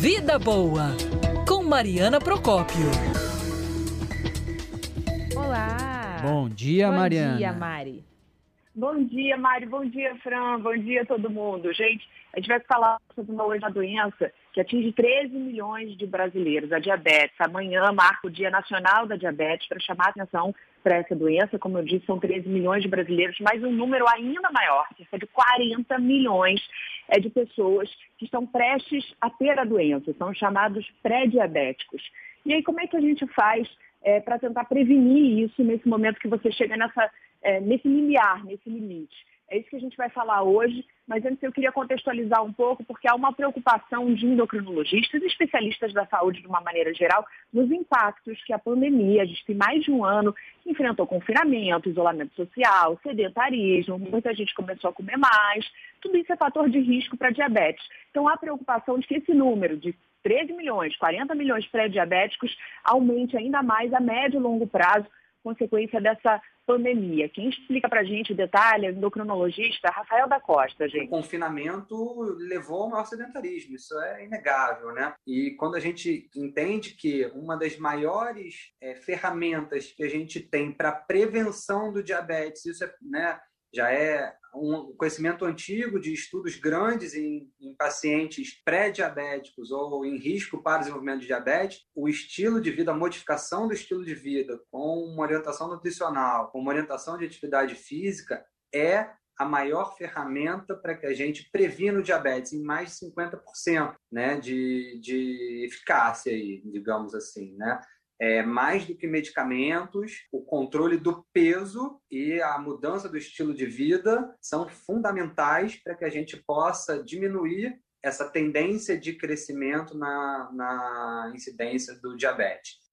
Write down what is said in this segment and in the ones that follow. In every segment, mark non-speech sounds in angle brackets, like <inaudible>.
Vida Boa, com Mariana Procópio. Olá! Bom dia, Bom Mariana. Bom dia, Mari. Bom dia, Mari. Bom dia, Fran. Bom dia, todo mundo. Gente, a gente vai falar sobre uma outra doença que atinge 13 milhões de brasileiros, a diabetes. Amanhã marca o Dia Nacional da Diabetes para chamar a atenção para essa doença. Como eu disse, são 13 milhões de brasileiros, mas um número ainda maior, cerca de 40 milhões é, de pessoas que estão prestes a ter a doença, são chamados pré-diabéticos. E aí, como é que a gente faz é, para tentar prevenir isso nesse momento que você chega nessa, é, nesse limiar, nesse limite? É isso que a gente vai falar hoje, mas antes eu queria contextualizar um pouco, porque há uma preocupação de endocrinologistas e especialistas da saúde de uma maneira geral nos impactos que a pandemia, a gente tem mais de um ano enfrentou confinamento, isolamento social, sedentarismo, muita gente começou a comer mais, tudo isso é fator de risco para diabetes. Então há preocupação de que esse número de 13 milhões, 40 milhões pré-diabéticos aumente ainda mais a médio e longo prazo, consequência dessa pandemia. Quem explica para a gente o detalhe é o endocrinologista Rafael da Costa, gente. O confinamento levou ao maior sedentarismo, isso é inegável, né? E quando a gente entende que uma das maiores é, ferramentas que a gente tem para prevenção do diabetes, isso é, né, já é um conhecimento antigo de estudos grandes em, em pacientes pré-diabéticos ou em risco para o desenvolvimento de diabetes, o estilo de vida, a modificação do estilo de vida com uma orientação nutricional, com uma orientação de atividade física, é a maior ferramenta para que a gente previna o diabetes em mais de 50% né, de, de eficácia, aí, digamos assim. Né? É, mais do que medicamentos, o controle do peso e a mudança do estilo de vida são fundamentais para que a gente possa diminuir essa tendência de crescimento na, na incidência do diabetes.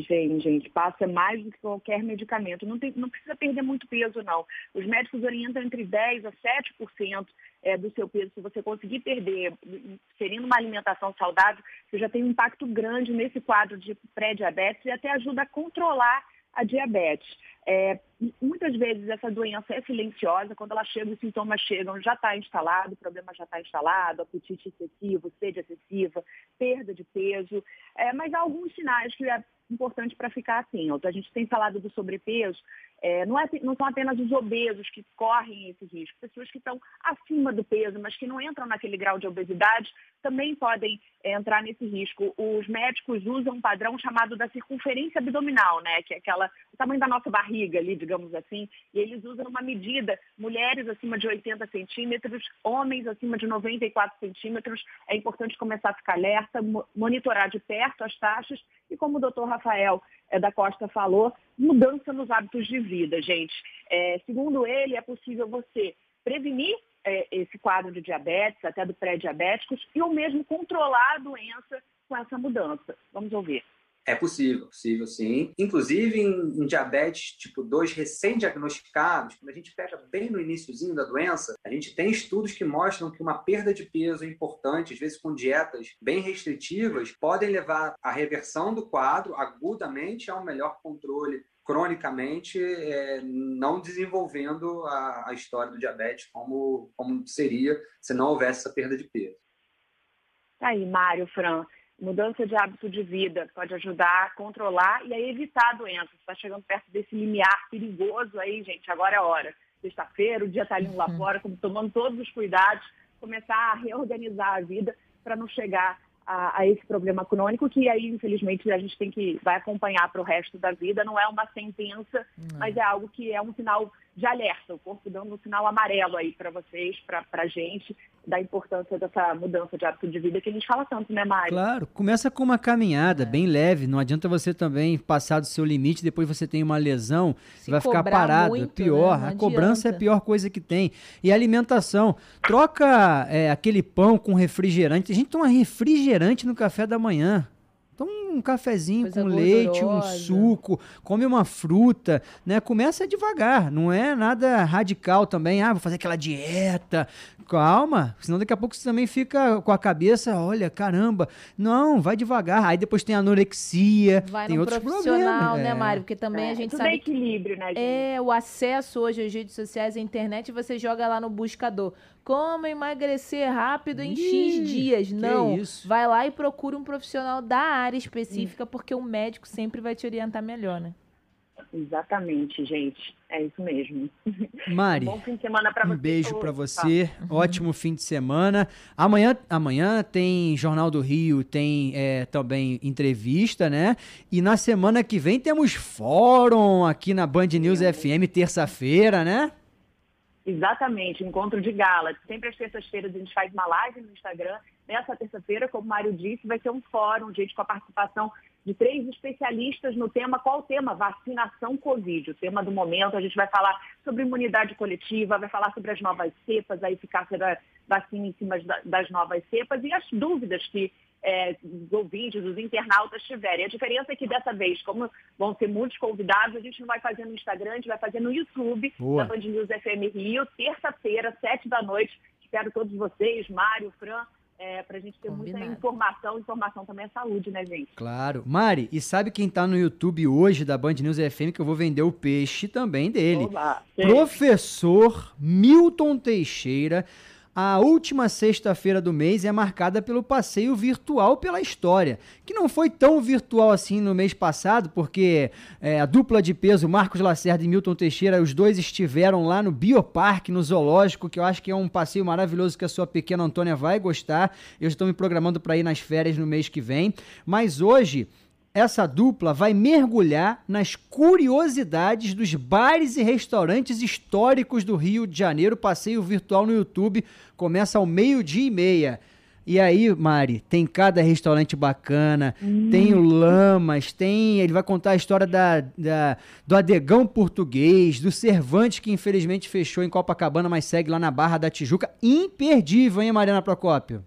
Gente, passa mais do que qualquer medicamento. Não, tem, não precisa perder muito peso, não. Os médicos orientam entre 10% a 7% é, do seu peso. Se você conseguir perder, inserindo uma alimentação saudável, você já tem um impacto grande nesse quadro de pré-diabetes e até ajuda a controlar a diabetes. É, muitas vezes essa doença é silenciosa, quando ela chega, os sintomas chegam, já está instalado, o problema já está instalado, apetite excessivo, sede excessiva, perda de peso, é, mas há alguns sinais que é importante para ficar atento. A gente tem falado do sobrepeso, é, não, é, não, são apenas os obesos que correm esse risco, pessoas que estão acima do peso, mas que não entram naquele grau de obesidade, também podem é, entrar nesse risco. Os médicos usam um padrão chamado da circunferência abdominal, né, que é aquela, o tamanho da nossa barriga ali, digamos assim, e eles usam uma medida, mulheres acima de 80 centímetros, homens acima de 94 centímetros, é importante começar a ficar alerta, monitorar de perto as taxas e como o doutor Rafael é, da Costa falou, mudança nos hábitos de vida, gente. É, segundo ele, é possível você prevenir é, esse quadro de diabetes, até do pré-diabéticos, e ou mesmo controlar a doença com essa mudança. Vamos ouvir. É possível, possível sim. Inclusive em, em diabetes tipo 2 recém-diagnosticados, quando a gente pega bem no iníciozinho da doença, a gente tem estudos que mostram que uma perda de peso importante, às vezes com dietas bem restritivas, podem levar à reversão do quadro agudamente a um melhor controle cronicamente, é, não desenvolvendo a, a, história do diabetes como, como seria se não houvesse essa perda de peso. Tá aí, Mário, Fran mudança de hábito de vida pode ajudar a controlar e a evitar a doença. Você está chegando perto desse limiar perigoso aí, gente, agora é a hora. Sexta-feira, o dia está indo lá fora, tomando todos os cuidados, começar a reorganizar a vida para não chegar a, a, esse problema crônico que aí, infelizmente, a gente tem que vai acompanhar para o resto da vida. Não é uma sentença, mas é algo que é um sinal de alerta, o corpo dando um sinal amarelo aí para vocês, para a gente, da importância dessa mudança de hábito de vida que a gente fala tanto, né, Mário? Claro, começa com uma caminhada é. bem leve, não adianta você também passar do seu limite, depois você tem uma lesão, Se vai ficar parado, é muito, é pior, né? a cobrança é a pior coisa que tem. E a alimentação, troca é, aquele pão com refrigerante, a gente toma refrigerante no café da manhã, um cafezinho Coisa com leite, um suco, come uma fruta, né? Começa devagar, não é nada radical também. Ah, vou fazer aquela dieta. Calma, senão daqui a pouco você também fica com a cabeça, olha, caramba. Não, vai devagar. Aí depois tem anorexia, vai tem outros profissional, problemas. né, Mário? Porque também é, a gente tudo sabe é equilíbrio, né, gente? É, o acesso hoje às redes sociais, à internet, você joga lá no buscador como emagrecer rápido em Ih, X dias. Não. Vai lá e procura um profissional da área específica, porque o médico sempre vai te orientar melhor, né? Exatamente, gente. É isso mesmo. <laughs> Mari, bom fim de semana para você. Um beijo para você. Tá. Ótimo fim de semana. Amanhã, amanhã tem Jornal do Rio, tem é, também entrevista, né? E na semana que vem temos fórum aqui na Band News FM, terça-feira, né? Exatamente, encontro de gala. Sempre às terças-feiras a gente faz uma live no Instagram. Nessa terça-feira, como o Mário disse, vai ser um fórum, gente, com a participação de três especialistas no tema. Qual o tema? Vacinação Covid. O tema do momento, a gente vai falar sobre imunidade coletiva, vai falar sobre as novas cepas, a eficácia da vacina em cima das novas cepas e as dúvidas que é, os ouvintes, os internautas tiverem. A diferença é que dessa vez, como vão ser muitos convidados, a gente não vai fazer no Instagram, a gente vai fazer no YouTube Boa. da Band News FM Rio, terça-feira, sete da noite. Espero todos vocês, Mário, Fran, é, para a gente ter Combinado. muita informação. Informação também é saúde, né, gente? Claro. Mari, e sabe quem está no YouTube hoje da Band News FM que eu vou vender o peixe também dele? Olá, Professor Milton Teixeira a última sexta-feira do mês é marcada pelo passeio virtual pela história, que não foi tão virtual assim no mês passado, porque é, a dupla de peso, Marcos Lacerda e Milton Teixeira, os dois estiveram lá no Bioparque, no Zoológico, que eu acho que é um passeio maravilhoso que a sua pequena Antônia vai gostar. Eu estou me programando para ir nas férias no mês que vem. Mas hoje essa dupla vai mergulhar nas curiosidades dos bares e restaurantes históricos do Rio de Janeiro. Passeio virtual no YouTube começa ao meio-dia e meia. E aí, Mari, tem cada restaurante bacana, hum. tem o Lamas, tem. Ele vai contar a história da, da, do Adegão Português, do Cervantes, que infelizmente fechou em Copacabana, mas segue lá na Barra da Tijuca. Imperdível, hein, Mariana Procópio?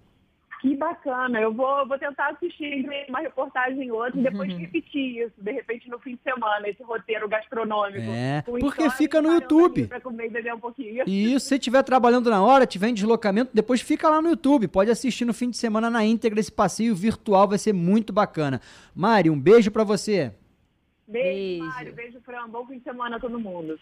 Que bacana. Eu vou, vou tentar assistir uma reportagem ou outra e depois uhum. repetir isso, de repente no fim de semana, esse roteiro gastronômico. É, porque fica no YouTube. Pra comer e beber um pouquinho. E se você estiver trabalhando na hora, tiver em deslocamento, depois fica lá no YouTube. Pode assistir no fim de semana na íntegra esse passeio virtual, vai ser muito bacana. Mari, um beijo para você. Beijo, beijo. Mário. Beijo, Fran. Bom fim de semana a todo mundo.